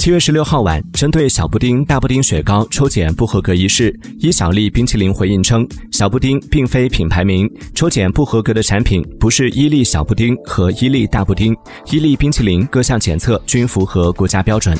七月十六号晚针对小布丁大布丁雪糕抽检不合格一事伊小利冰淇淋回应称小布丁并非品牌名抽检不合格的产品不是伊利小布丁和伊利大布丁伊利冰淇淋各项检测均符合国家标准。